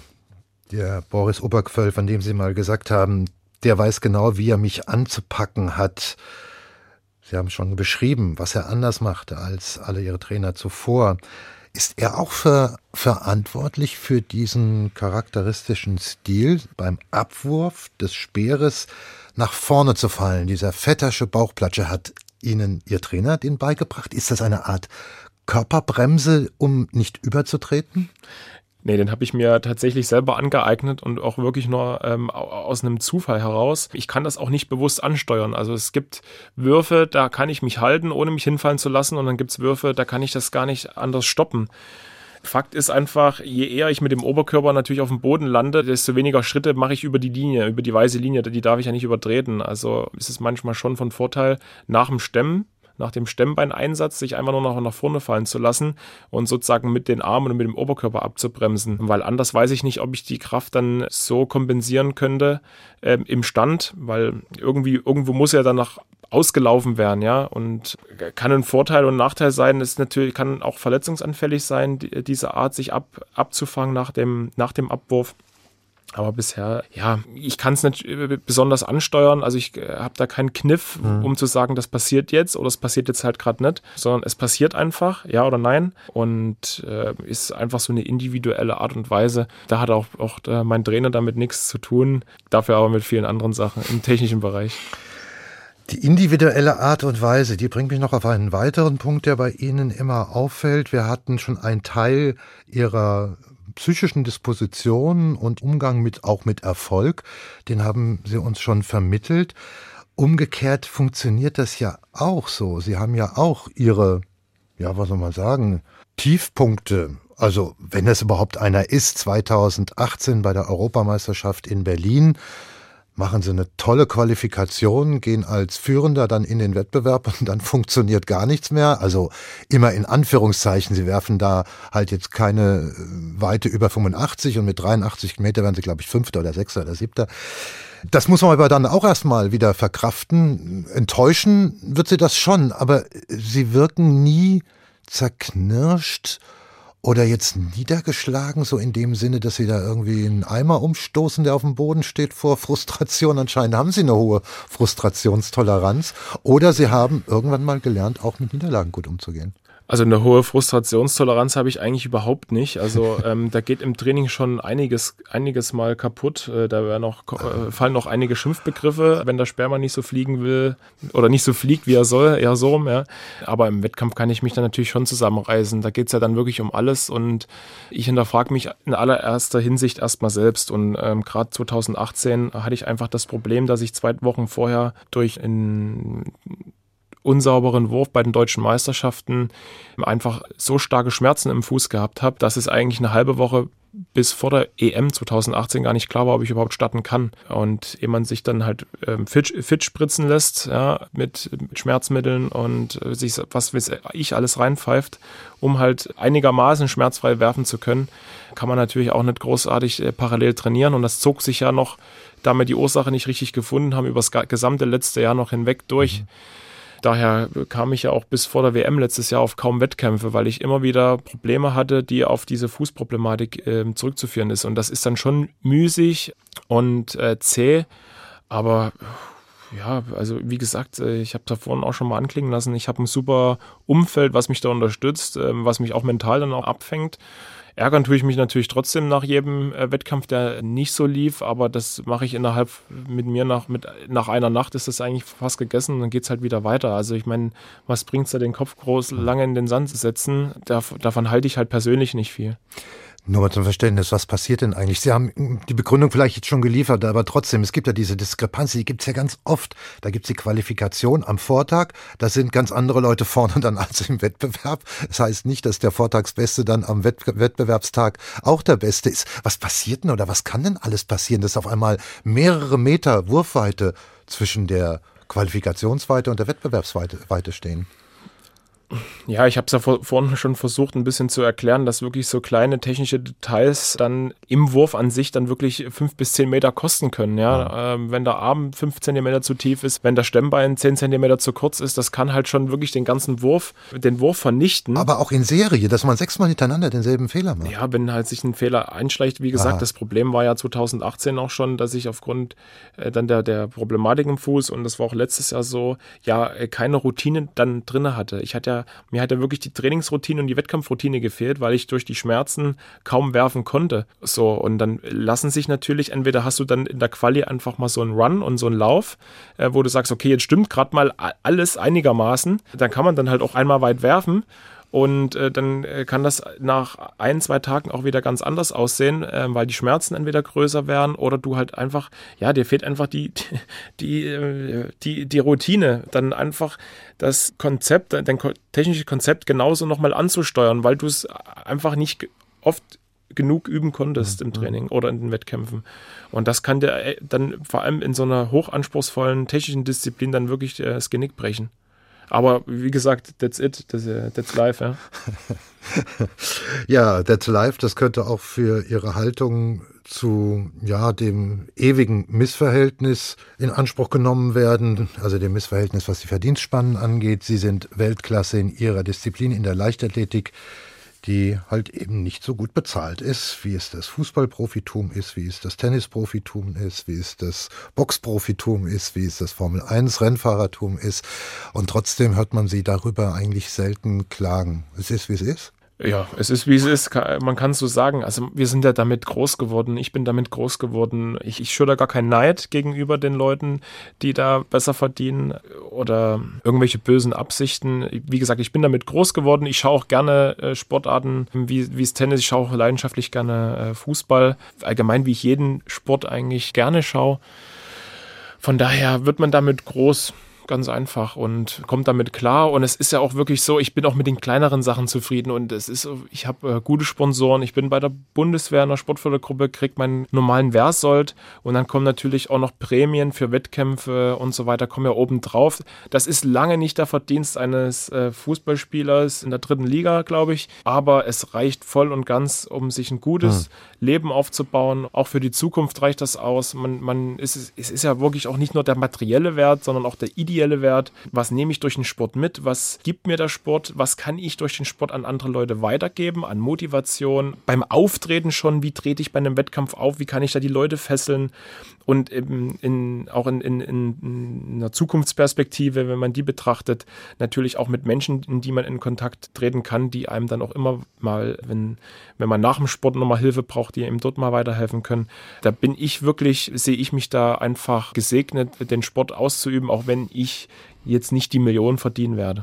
der Boris Oberquöll, von dem Sie mal gesagt haben, der weiß genau, wie er mich anzupacken hat. Sie haben schon beschrieben, was er anders machte als alle Ihre Trainer zuvor. Ist er auch für, verantwortlich für diesen charakteristischen Stil beim Abwurf des Speeres nach vorne zu fallen? Dieser vettersche Bauchplatsche hat Ihnen Ihr Trainer den beigebracht? Ist das eine Art Körperbremse, um nicht überzutreten? Nee, den habe ich mir tatsächlich selber angeeignet und auch wirklich nur ähm, aus einem Zufall heraus. Ich kann das auch nicht bewusst ansteuern. Also es gibt Würfe, da kann ich mich halten, ohne mich hinfallen zu lassen. Und dann gibt es Würfe, da kann ich das gar nicht anders stoppen. Fakt ist einfach, je eher ich mit dem Oberkörper natürlich auf dem Boden lande, desto weniger Schritte mache ich über die Linie, über die weiße Linie. Die darf ich ja nicht übertreten. Also ist es manchmal schon von Vorteil, nach dem Stemmen nach dem Stemmbeineinsatz sich einfach nur noch nach vorne fallen zu lassen und sozusagen mit den Armen und mit dem Oberkörper abzubremsen. Weil anders weiß ich nicht, ob ich die Kraft dann so kompensieren könnte äh, im Stand, weil irgendwie, irgendwo muss ja dann noch ausgelaufen werden, ja. Und kann ein Vorteil und Nachteil sein, ist natürlich, kann auch verletzungsanfällig sein, die, diese Art sich ab, abzufangen nach dem, nach dem Abwurf. Aber bisher, ja, ich kann es nicht besonders ansteuern. Also ich äh, habe da keinen Kniff, mhm. um zu sagen, das passiert jetzt oder es passiert jetzt halt gerade nicht, sondern es passiert einfach, ja oder nein. Und äh, ist einfach so eine individuelle Art und Weise. Da hat auch, auch äh, mein Trainer damit nichts zu tun, dafür aber mit vielen anderen Sachen im technischen Bereich. Die individuelle Art und Weise, die bringt mich noch auf einen weiteren Punkt, der bei Ihnen immer auffällt. Wir hatten schon einen Teil Ihrer psychischen Dispositionen und Umgang mit auch mit Erfolg, den haben Sie uns schon vermittelt. Umgekehrt funktioniert das ja auch so. Sie haben ja auch Ihre, ja, was soll man sagen, Tiefpunkte. Also, wenn es überhaupt einer ist, 2018 bei der Europameisterschaft in Berlin, machen sie eine tolle Qualifikation, gehen als Führender dann in den Wettbewerb und dann funktioniert gar nichts mehr. Also immer in Anführungszeichen, sie werfen da halt jetzt keine äh, Weite über 85 und mit 83 Meter werden sie, glaube ich, Fünfter oder Sechster oder Siebter. Das muss man aber dann auch erstmal wieder verkraften. Enttäuschen wird sie das schon, aber sie wirken nie zerknirscht oder jetzt niedergeschlagen, so in dem Sinne, dass sie da irgendwie einen Eimer umstoßen, der auf dem Boden steht vor Frustration. Anscheinend haben sie eine hohe Frustrationstoleranz. Oder sie haben irgendwann mal gelernt, auch mit Niederlagen gut umzugehen. Also eine hohe Frustrationstoleranz habe ich eigentlich überhaupt nicht. Also <laughs> ähm, da geht im Training schon einiges, einiges mal kaputt. Äh, da werden noch, äh, fallen noch einige Schimpfbegriffe, wenn der Sperma nicht so fliegen will oder nicht so fliegt, wie er soll, eher so rum. Ja. Aber im Wettkampf kann ich mich dann natürlich schon zusammenreißen. Da geht's ja dann wirklich um alles und ich hinterfrage mich in allererster Hinsicht erstmal selbst. Und ähm, gerade 2018 hatte ich einfach das Problem, dass ich zwei Wochen vorher durch ein unsauberen Wurf bei den deutschen Meisterschaften einfach so starke Schmerzen im Fuß gehabt habe, dass es eigentlich eine halbe Woche bis vor der EM 2018 gar nicht klar war, ob ich überhaupt starten kann. Und ehe man sich dann halt ähm, fit, fit spritzen lässt, ja, mit, mit Schmerzmitteln und äh, sich was weiß ich alles reinpfeift, um halt einigermaßen schmerzfrei werfen zu können, kann man natürlich auch nicht großartig äh, parallel trainieren. Und das zog sich ja noch, da wir die Ursache nicht richtig gefunden haben, über das gesamte letzte Jahr noch hinweg durch. Mhm Daher kam ich ja auch bis vor der WM letztes Jahr auf kaum Wettkämpfe, weil ich immer wieder Probleme hatte, die auf diese Fußproblematik äh, zurückzuführen ist. Und das ist dann schon müßig und äh, zäh, aber ja, also wie gesagt, äh, ich habe da vorhin auch schon mal anklingen lassen, ich habe ein super Umfeld, was mich da unterstützt, ähm, was mich auch mental dann auch abfängt. Ärgern tue ich mich natürlich trotzdem nach jedem äh, Wettkampf, der nicht so lief, aber das mache ich innerhalb mit mir nach, mit, nach einer Nacht ist das eigentlich fast gegessen und dann geht es halt wieder weiter. Also ich meine, was bringt es da den Kopf groß lange in den Sand zu setzen? davon halte ich halt persönlich nicht viel. Nur mal zum Verständnis, was passiert denn eigentlich? Sie haben die Begründung vielleicht jetzt schon geliefert, aber trotzdem, es gibt ja diese Diskrepanz, die gibt es ja ganz oft. Da gibt es die Qualifikation am Vortag, da sind ganz andere Leute vorne dann als im Wettbewerb. Das heißt nicht, dass der Vortagsbeste dann am Wettbewerbstag auch der Beste ist. Was passiert denn oder was kann denn alles passieren, dass auf einmal mehrere Meter Wurfweite zwischen der Qualifikationsweite und der Wettbewerbsweite stehen? Ja, ich habe es ja vor, vorhin schon versucht, ein bisschen zu erklären, dass wirklich so kleine technische Details dann im Wurf an sich dann wirklich fünf bis zehn Meter kosten können. Ja, ja. Ähm, wenn der Arm fünf Zentimeter zu tief ist, wenn der Stemmbein zehn Zentimeter zu kurz ist, das kann halt schon wirklich den ganzen Wurf, den Wurf vernichten. Aber auch in Serie, dass man sechsmal hintereinander denselben Fehler macht. Ja, wenn halt sich ein Fehler einschleicht, wie gesagt, ah. das Problem war ja 2018 auch schon, dass ich aufgrund äh, dann der, der Problematik im Fuß und das war auch letztes Jahr so, ja, äh, keine Routine dann drinne hatte. Ich hatte ja mir hat ja wirklich die Trainingsroutine und die Wettkampfroutine gefehlt, weil ich durch die Schmerzen kaum werfen konnte. So, und dann lassen sich natürlich, entweder hast du dann in der Quali einfach mal so einen Run und so einen Lauf, äh, wo du sagst, okay, jetzt stimmt gerade mal alles einigermaßen. Dann kann man dann halt auch einmal weit werfen. Und äh, dann äh, kann das nach ein, zwei Tagen auch wieder ganz anders aussehen, äh, weil die Schmerzen entweder größer werden oder du halt einfach, ja, dir fehlt einfach die, <laughs> die, äh, die, die Routine, dann einfach das Konzept, dein technisches Konzept genauso nochmal anzusteuern, weil du es einfach nicht oft genug üben konntest im mhm. Training oder in den Wettkämpfen. Und das kann dir äh, dann vor allem in so einer hochanspruchsvollen technischen Disziplin dann wirklich das Genick brechen. Aber wie gesagt, that's it, that's, uh, that's life, ja. ja, that's life, das könnte auch für Ihre Haltung zu ja dem ewigen Missverhältnis in Anspruch genommen werden, also dem Missverhältnis, was die Verdienstspannen angeht. Sie sind Weltklasse in Ihrer Disziplin in der Leichtathletik die halt eben nicht so gut bezahlt ist, wie es das Fußballprofitum ist, wie es das Tennisprofitum ist, wie es das Boxprofitum ist, wie es das Formel 1 Rennfahrertum ist. Und trotzdem hört man sie darüber eigentlich selten klagen. Es ist, wie es ist. Ja, es ist wie es ist, man kann es so sagen. Also wir sind ja damit groß geworden, ich bin damit groß geworden. Ich, ich schüre gar keinen Neid gegenüber den Leuten, die da besser verdienen oder irgendwelche bösen Absichten. Wie gesagt, ich bin damit groß geworden. Ich schaue auch gerne äh, Sportarten wie, wie es Tennis, ich schaue auch leidenschaftlich gerne äh, Fußball. Allgemein wie ich jeden Sport eigentlich gerne schaue. Von daher wird man damit groß ganz einfach und kommt damit klar. Und es ist ja auch wirklich so, ich bin auch mit den kleineren Sachen zufrieden und es ist, ich habe äh, gute Sponsoren. Ich bin bei der Bundeswehr in der Sportfördergruppe, kriege meinen normalen Versold und dann kommen natürlich auch noch Prämien für Wettkämpfe und so weiter, kommen ja oben drauf. Das ist lange nicht der Verdienst eines äh, Fußballspielers in der dritten Liga, glaube ich, aber es reicht voll und ganz, um sich ein gutes hm. Leben aufzubauen. Auch für die Zukunft reicht das aus. Man, man ist, es ist ja wirklich auch nicht nur der materielle Wert, sondern auch der ideelle ideelle Wert? Was nehme ich durch den Sport mit? Was gibt mir der Sport? Was kann ich durch den Sport an andere Leute weitergeben? An Motivation? Beim Auftreten schon, wie trete ich bei einem Wettkampf auf? Wie kann ich da die Leute fesseln? Und in, in, auch in, in, in einer Zukunftsperspektive, wenn man die betrachtet, natürlich auch mit Menschen, in die man in Kontakt treten kann, die einem dann auch immer mal, wenn, wenn man nach dem Sport nochmal Hilfe braucht, die einem dort mal weiterhelfen können. Da bin ich wirklich, sehe ich mich da einfach gesegnet, den Sport auszuüben, auch wenn ich jetzt nicht die Millionen verdienen werde.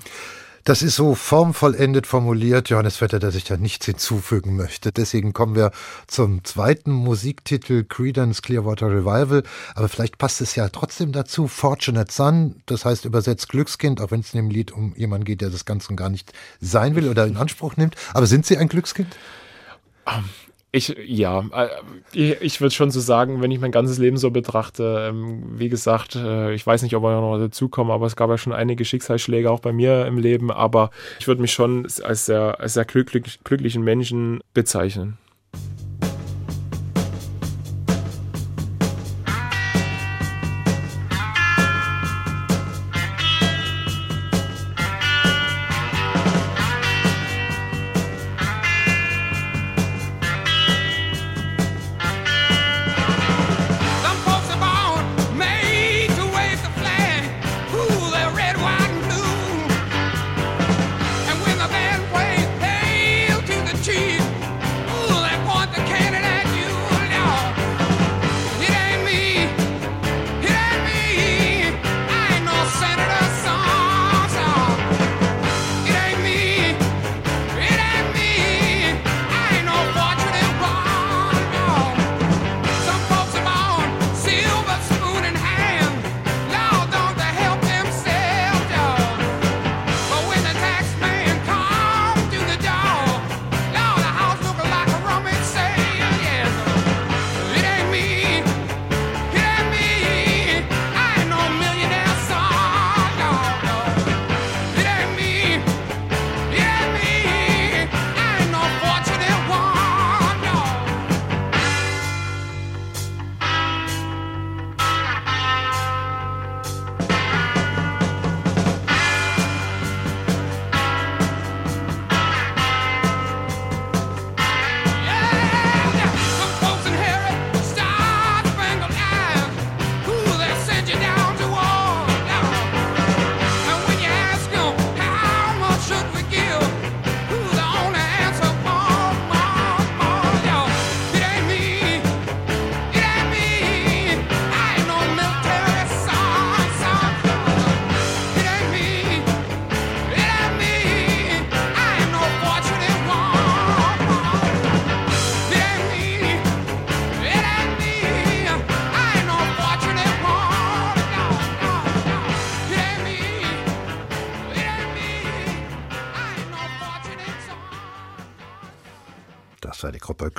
Das ist so formvollendet formuliert, Johannes Vetter, dass ich da nichts hinzufügen möchte. Deswegen kommen wir zum zweiten Musiktitel Credence Clearwater Revival. Aber vielleicht passt es ja trotzdem dazu. Fortunate Son, das heißt übersetzt Glückskind, auch wenn es in dem Lied um jemanden geht, der das Ganze gar nicht sein will oder in Anspruch nimmt. Aber sind Sie ein Glückskind? Ich, ja, äh, ich würde schon so sagen, wenn ich mein ganzes Leben so betrachte, ähm, wie gesagt, äh, ich weiß nicht, ob wir noch dazu kommen, aber es gab ja schon einige Schicksalsschläge auch bei mir im Leben, aber ich würde mich schon als sehr, als sehr glücklich, glücklichen Menschen bezeichnen.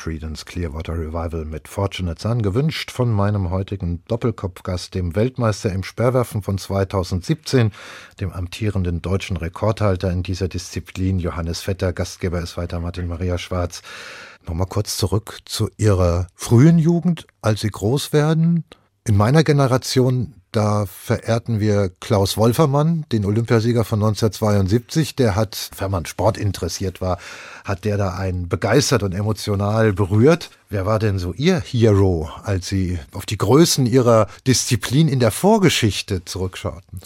Creedence Clearwater Revival mit Fortunate Son, gewünscht von meinem heutigen Doppelkopfgast, dem Weltmeister im Sperrwerfen von 2017, dem amtierenden deutschen Rekordhalter in dieser Disziplin, Johannes Vetter. Gastgeber ist weiter Martin Maria Schwarz. Nochmal kurz zurück zu Ihrer frühen Jugend, als Sie groß werden. In meiner Generation da verehrten wir Klaus Wolfermann, den Olympiasieger von 1972. Der hat, wenn man Sport interessiert war, hat der da einen begeistert und emotional berührt. Wer war denn so Ihr Hero, als Sie auf die Größen Ihrer Disziplin in der Vorgeschichte zurückschauten?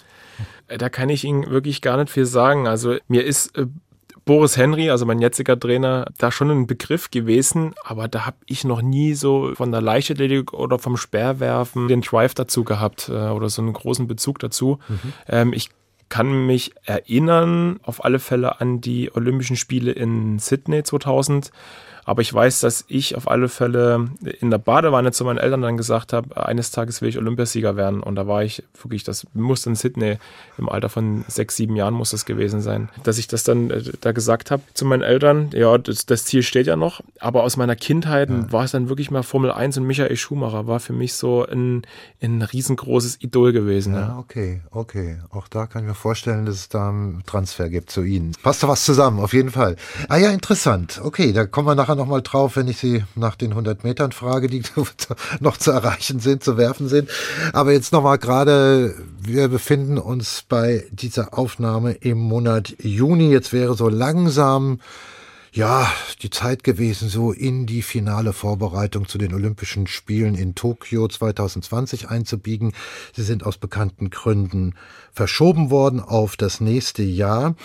Da kann ich Ihnen wirklich gar nicht viel sagen. Also mir ist äh, Boris Henry, also mein jetziger Trainer, da schon ein Begriff gewesen, aber da habe ich noch nie so von der Leichtathletik oder vom Speerwerfen den Drive dazu gehabt äh, oder so einen großen Bezug dazu. Mhm. Ähm, ich kann mich erinnern auf alle Fälle an die Olympischen Spiele in Sydney 2000 aber ich weiß, dass ich auf alle Fälle in der Badewanne zu meinen Eltern dann gesagt habe, eines Tages will ich Olympiasieger werden. Und da war ich wirklich, das musste in Sydney im Alter von sechs, sieben Jahren muss das gewesen sein, dass ich das dann äh, da gesagt habe zu meinen Eltern. Ja, das, das, Ziel steht ja noch. Aber aus meiner Kindheit ja. war es dann wirklich mal Formel 1 und Michael Schumacher war für mich so ein, ein riesengroßes Idol gewesen. Ja, ja. okay, okay. Auch da kann ich mir vorstellen, dass es da einen Transfer gibt zu Ihnen. Passt doch was zusammen, auf jeden Fall. Ah ja, interessant. Okay, da kommen wir nachher nochmal drauf, wenn ich Sie nach den 100 Metern frage, die <laughs> noch zu erreichen sind, zu werfen sind. Aber jetzt nochmal gerade, wir befinden uns bei dieser Aufnahme im Monat Juni. Jetzt wäre so langsam ja, die Zeit gewesen, so in die finale Vorbereitung zu den Olympischen Spielen in Tokio 2020 einzubiegen. Sie sind aus bekannten Gründen verschoben worden auf das nächste Jahr.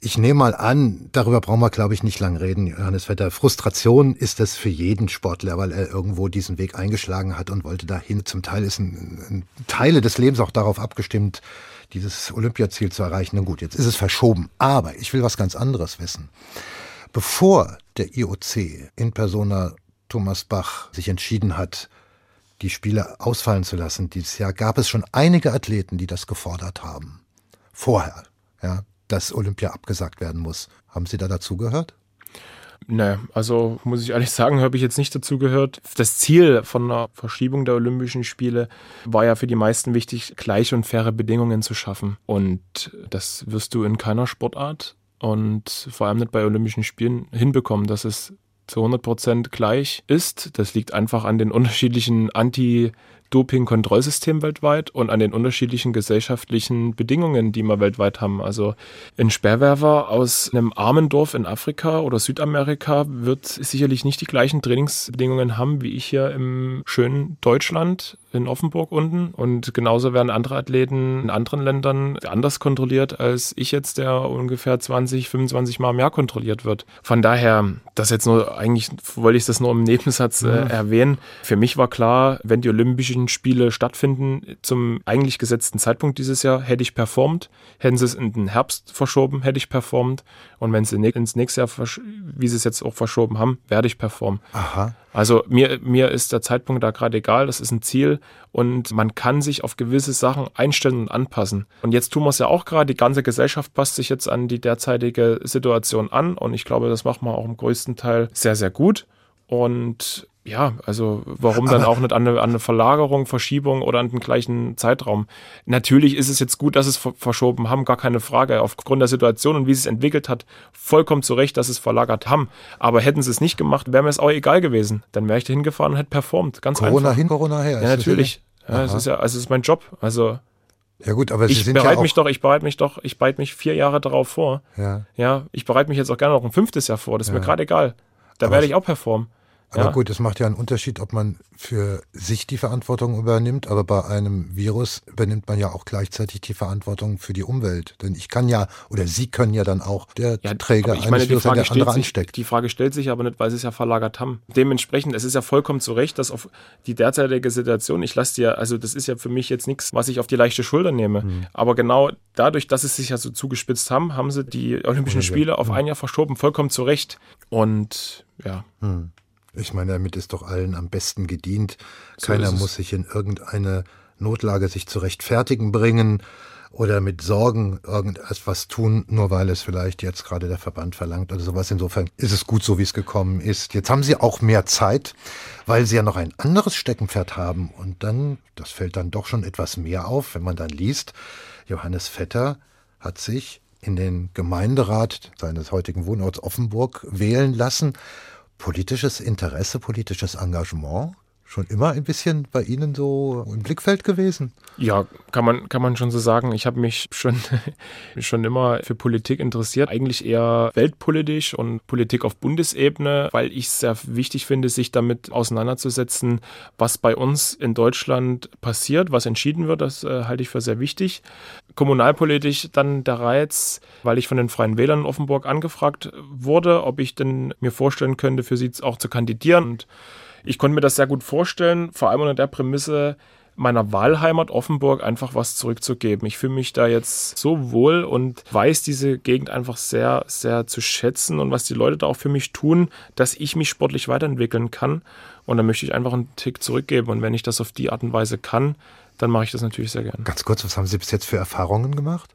Ich nehme mal an, darüber brauchen wir, glaube ich, nicht lang reden, Johannes Vetter. Frustration ist das für jeden Sportler, weil er irgendwo diesen Weg eingeschlagen hat und wollte dahin. Zum Teil ist ein, ein Teile des Lebens auch darauf abgestimmt, dieses Olympiaziel zu erreichen. Na gut, jetzt ist es verschoben. Aber ich will was ganz anderes wissen. Bevor der IOC in Persona Thomas Bach sich entschieden hat, die Spiele ausfallen zu lassen dieses Jahr, gab es schon einige Athleten, die das gefordert haben. Vorher, ja, dass Olympia abgesagt werden muss. Haben Sie da dazu gehört? Nee, also muss ich ehrlich sagen, habe ich jetzt nicht dazu gehört. Das Ziel von einer Verschiebung der Olympischen Spiele war ja für die meisten wichtig, gleiche und faire Bedingungen zu schaffen. Und das wirst du in keiner Sportart und vor allem nicht bei Olympischen Spielen hinbekommen, dass es zu 100 Prozent gleich ist. Das liegt einfach an den unterschiedlichen Anti- Doping-Kontrollsystem weltweit und an den unterschiedlichen gesellschaftlichen Bedingungen, die wir weltweit haben. Also ein Sperrwerfer aus einem armen Dorf in Afrika oder Südamerika wird sicherlich nicht die gleichen Trainingsbedingungen haben wie ich hier im schönen Deutschland in Offenburg unten. Und genauso werden andere Athleten in anderen Ländern anders kontrolliert, als ich jetzt, der ungefähr 20, 25 Mal mehr kontrolliert wird. Von daher, das jetzt nur, eigentlich wollte ich das nur im Nebensatz äh, erwähnen. Für mich war klar, wenn die Olympischen Spiele stattfinden, zum eigentlich gesetzten Zeitpunkt dieses Jahr, hätte ich performt. Hätten sie es in den Herbst verschoben, hätte ich performt. Und wenn sie ins nächste Jahr, wie sie es jetzt auch verschoben haben, werde ich performen. Aha. Also mir, mir ist der Zeitpunkt da gerade egal, das ist ein Ziel und man kann sich auf gewisse Sachen einstellen und anpassen. Und jetzt tun wir es ja auch gerade, die ganze Gesellschaft passt sich jetzt an die derzeitige Situation an und ich glaube, das machen wir auch im größten Teil sehr, sehr gut. Und ja, also warum dann auch nicht an eine, an eine, Verlagerung, Verschiebung oder an den gleichen Zeitraum? Natürlich ist es jetzt gut, dass es verschoben haben, gar keine Frage. Aufgrund der Situation und wie es sich entwickelt hat, vollkommen zu Recht, dass es verlagert haben. Aber hätten sie es nicht gemacht, wäre mir es auch egal gewesen. Dann wäre ich da hingefahren und hätte performt. Ganz Corona einfach. hin, Corona her. Ja, natürlich. Ja, es ist ja, also es ist mein Job. Also ja gut, aber Sie ich sind bereite ja mich doch, ich bereite mich doch, ich bereite mich vier Jahre darauf vor. Ja. Ja, ich bereite mich jetzt auch gerne noch ein fünftes Jahr vor. Das ist Ja. mir gerade egal. Da Aber werde ich auch performen. Aber Ja. gut, es macht ja einen Unterschied, ob man für sich die Verantwortung übernimmt, aber bei einem Virus übernimmt man ja auch gleichzeitig die Verantwortung für die Umwelt. Denn ich kann ja, oder Sie können ja dann auch der Ja, Träger ich eines meine, die Virus, der andere sich, ansteckt. die Frage stellt sich aber nicht, weil sie es ja verlagert haben. Dementsprechend, es ist ja vollkommen zu Recht, dass auf die derzeitige Situation, ich lasse dir, also das ist ja für mich jetzt nichts, was ich auf die leichte Schulter nehme. Hm. Aber genau dadurch, dass es sich ja so zugespitzt haben, haben sie die Olympischen Spiele auf ein Jahr verschoben, vollkommen zu Recht. Und ja, Ich meine, damit ist doch allen am besten gedient. Keiner ist es. muss sich in irgendeine Notlage sich zu rechtfertigen bringen oder mit Sorgen irgendetwas tun, nur weil es vielleicht jetzt gerade der Verband verlangt oder sowas. Insofern ist es gut so, wie es gekommen ist. Jetzt haben Sie auch mehr Zeit, weil Sie ja noch ein anderes Steckenpferd haben. Und dann, das fällt dann doch schon etwas mehr auf, wenn man dann liest, Johannes Vetter hat sich in den Gemeinderat seines heutigen Wohnorts Offenburg wählen lassen. Politisches Interesse, politisches Engagement schon immer ein bisschen bei Ihnen so im Blickfeld gewesen? Ja, kann man, kann man schon so sagen. Ich habe mich schon, <laughs> schon immer für Politik interessiert. Eigentlich eher weltpolitisch und Politik auf Bundesebene, weil ich es sehr wichtig finde, sich damit auseinanderzusetzen, was bei uns in Deutschland passiert, was entschieden wird. Das äh, halte ich für sehr wichtig. Kommunalpolitisch dann der Reiz, weil ich von den Freien Wählern in Offenburg angefragt wurde, ob ich denn mir vorstellen könnte, für sie auch zu kandidieren. Und ich konnte mir das sehr gut vorstellen, vor allem unter der Prämisse, meiner Wahlheimat Offenburg einfach was zurückzugeben. Ich fühle mich da jetzt so wohl und weiß diese Gegend einfach sehr, sehr zu schätzen und was die Leute da auch für mich tun, dass ich mich sportlich weiterentwickeln kann. Und da möchte ich einfach einen Tick zurückgeben. Und wenn ich das auf die Art und Weise kann, dann mache ich das natürlich sehr gerne. Ganz kurz, was haben Sie bis jetzt für Erfahrungen gemacht?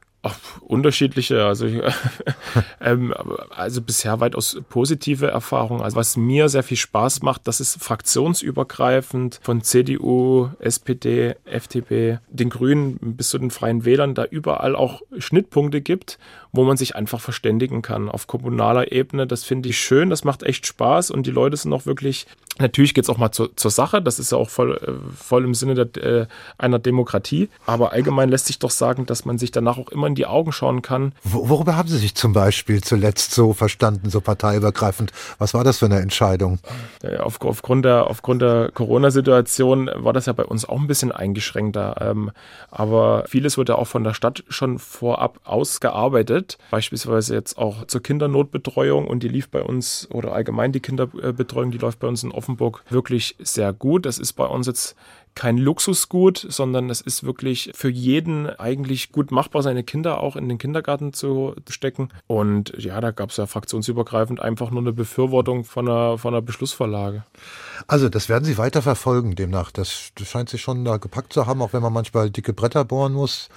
Unterschiedliche, also, <laughs> ähm, also bisher weitaus positive Erfahrungen. Also was mir sehr viel Spaß macht, das ist fraktionsübergreifend von CDU, SPD, FDP, den Grünen bis zu den Freien Wählern, da überall auch Schnittpunkte gibt, wo man sich einfach verständigen kann auf kommunaler Ebene. Das finde ich schön, das macht echt Spaß und die Leute sind auch wirklich, natürlich geht es auch mal zur, zur Sache, das ist ja auch voll, äh, voll im Sinne der, äh, einer Demokratie, aber allgemein lässt sich doch sagen, dass man sich danach auch immer in die Augen schauen kann. Worüber haben Sie sich zum Beispiel zuletzt so verstanden, so parteiübergreifend? Was war das für eine Entscheidung? Äh, auf, aufgrund der, aufgrund der Corona-Situation war das ja bei uns auch ein bisschen eingeschränkter, ähm, aber vieles wurde auch von der Stadt schon vorab ausgearbeitet, beispielsweise jetzt auch zur Kindernotbetreuung und die lief bei uns oder allgemein die Kinderbetreuung, die läuft bei uns in Offenburg wirklich sehr gut. Das ist bei uns jetzt kein Luxusgut, sondern es ist wirklich für jeden eigentlich gut machbar, seine Kinder auch in den Kindergarten zu stecken. Und ja, da gab es ja fraktionsübergreifend einfach nur eine Befürwortung von einer, von einer Beschlussvorlage. Also das werden Sie weiter verfolgen demnach. Das, das scheint sich schon da gepackt zu haben, auch wenn man manchmal dicke Bretter bohren muss.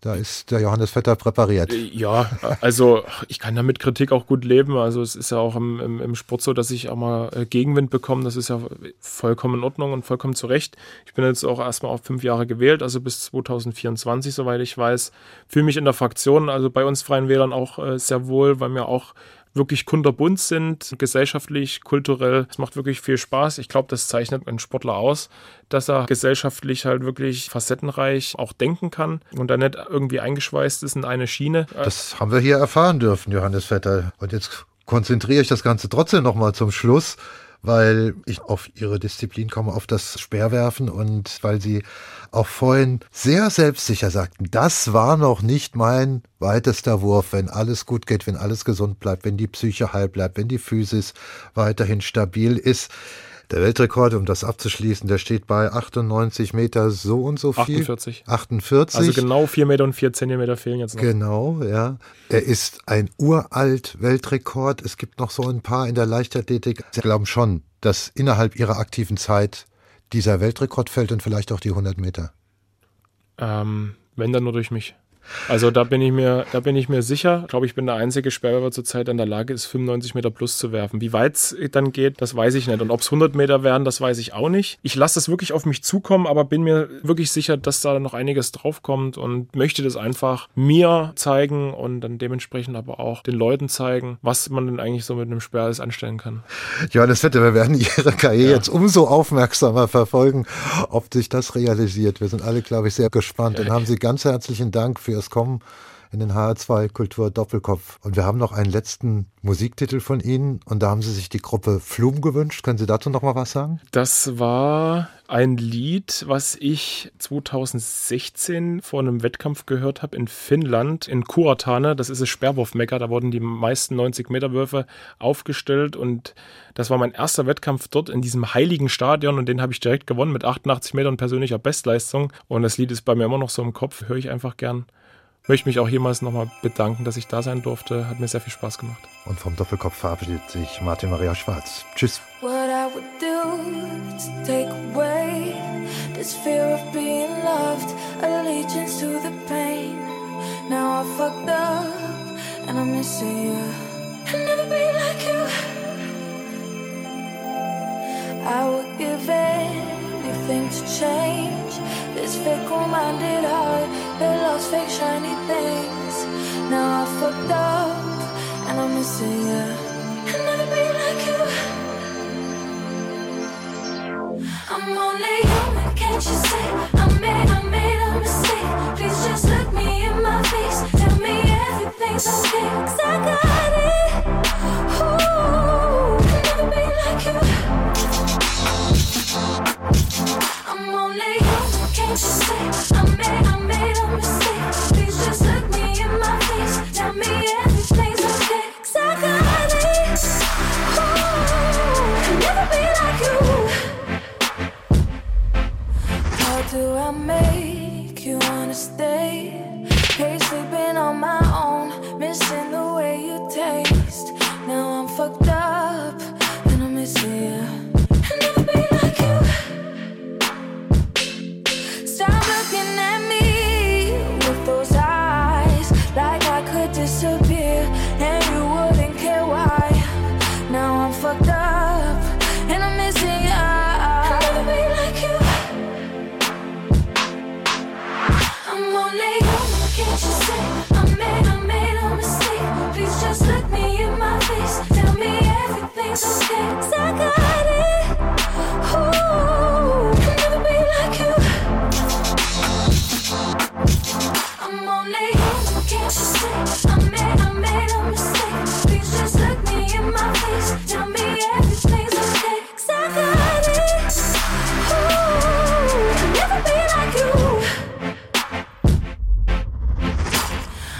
Da ist der Johannes Vetter präpariert. Äh, ja, also ich kann damit Kritik auch gut leben. Also es ist ja auch im, im, im Sport so, dass ich auch mal äh, Gegenwind bekomme. Das ist ja vollkommen in Ordnung und vollkommen zu Recht. Ich bin jetzt auch erstmal auf fünf Jahre gewählt, also bis 2024, soweit ich weiß. Fühle mich in der Fraktion, also bei uns Freien Wählern auch äh, sehr wohl, weil mir auch wirklich kunterbunt sind, gesellschaftlich, kulturell. Es macht wirklich viel Spaß. Ich glaube, das zeichnet einen Sportler aus, dass er gesellschaftlich halt wirklich facettenreich auch denken kann und da nicht irgendwie eingeschweißt ist in eine Schiene. Das haben wir hier erfahren dürfen, Johannes Vetter. Und jetzt konzentriere ich das Ganze trotzdem nochmal zum Schluss weil ich auf ihre Disziplin komme, auf das Speerwerfen und weil sie auch vorhin sehr selbstsicher sagten, das war noch nicht mein weitester Wurf, wenn alles gut geht, wenn alles gesund bleibt, wenn die Psyche heil bleibt, wenn die Physis weiterhin stabil ist. Der Weltrekord, um das abzuschließen, der steht bei 98 Meter so und so viel. 48. 48. Also genau 4 Meter und 4 Zentimeter fehlen jetzt noch. Genau, ja. Er ist ein uralt Weltrekord. Es gibt noch so ein paar in der Leichtathletik. Sie glauben schon, dass innerhalb ihrer aktiven Zeit dieser Weltrekord fällt und vielleicht auch die 100 Meter. Ähm, wenn dann nur durch mich. Also da bin ich mir, da bin ich mir sicher. Ich glaube, ich bin der einzige Sperrwerfer zurzeit in der Lage ist, 95 Meter plus zu werfen. Wie weit es dann geht, das weiß ich nicht. Und ob es 100 Meter werden, das weiß ich auch nicht. Ich lasse das wirklich auf mich zukommen, aber bin mir wirklich sicher, dass da noch einiges draufkommt und möchte das einfach mir zeigen und dann dementsprechend aber auch den Leuten zeigen, was man denn eigentlich so mit einem Sperr alles anstellen kann. Johannes Vetter, wir werden <laughs> Ihre Karriere ja. jetzt umso aufmerksamer verfolgen, ob sich das realisiert. Wir sind alle, glaube ich, sehr gespannt und haben Sie ganz herzlichen Dank für fürs Kommen in den HR2 Kultur Doppelkopf. Und wir haben noch einen letzten Musiktitel von Ihnen und da haben Sie sich die Gruppe Flum gewünscht. Können Sie dazu noch mal was sagen? Das war ein Lied, was ich 2016 vor einem Wettkampf gehört habe in Finnland, in Kuortane. Das ist das Sperrwurfmecker. Da wurden die meisten 90 Meter Würfe aufgestellt und das war mein erster Wettkampf dort in diesem heiligen Stadion und den habe ich direkt gewonnen mit 88 Metern persönlicher Bestleistung. Und das Lied ist bei mir immer noch so im Kopf, höre ich einfach gern möchte mich auch jemals nochmal bedanken, dass ich da sein durfte. Hat mir sehr viel Spaß gemacht. Und vom Doppelkopf verabschiedet sich Martin Maria Schwarz. Tschüss. What I would do to take away this fear of being loved, allegiance to the pain. Now I fucked up and I'm missing you. I'll never be like you. I would give anything to change this fickle-minded heart that loves fake shiny things. Now I fucked up and I'm missing you.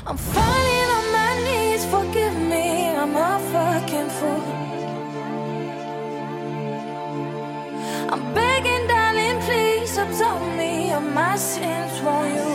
I'm falling on my knees, forgive me, I'm a fucking fool. I'm begging, darling, please absolve me of my sins, won't you?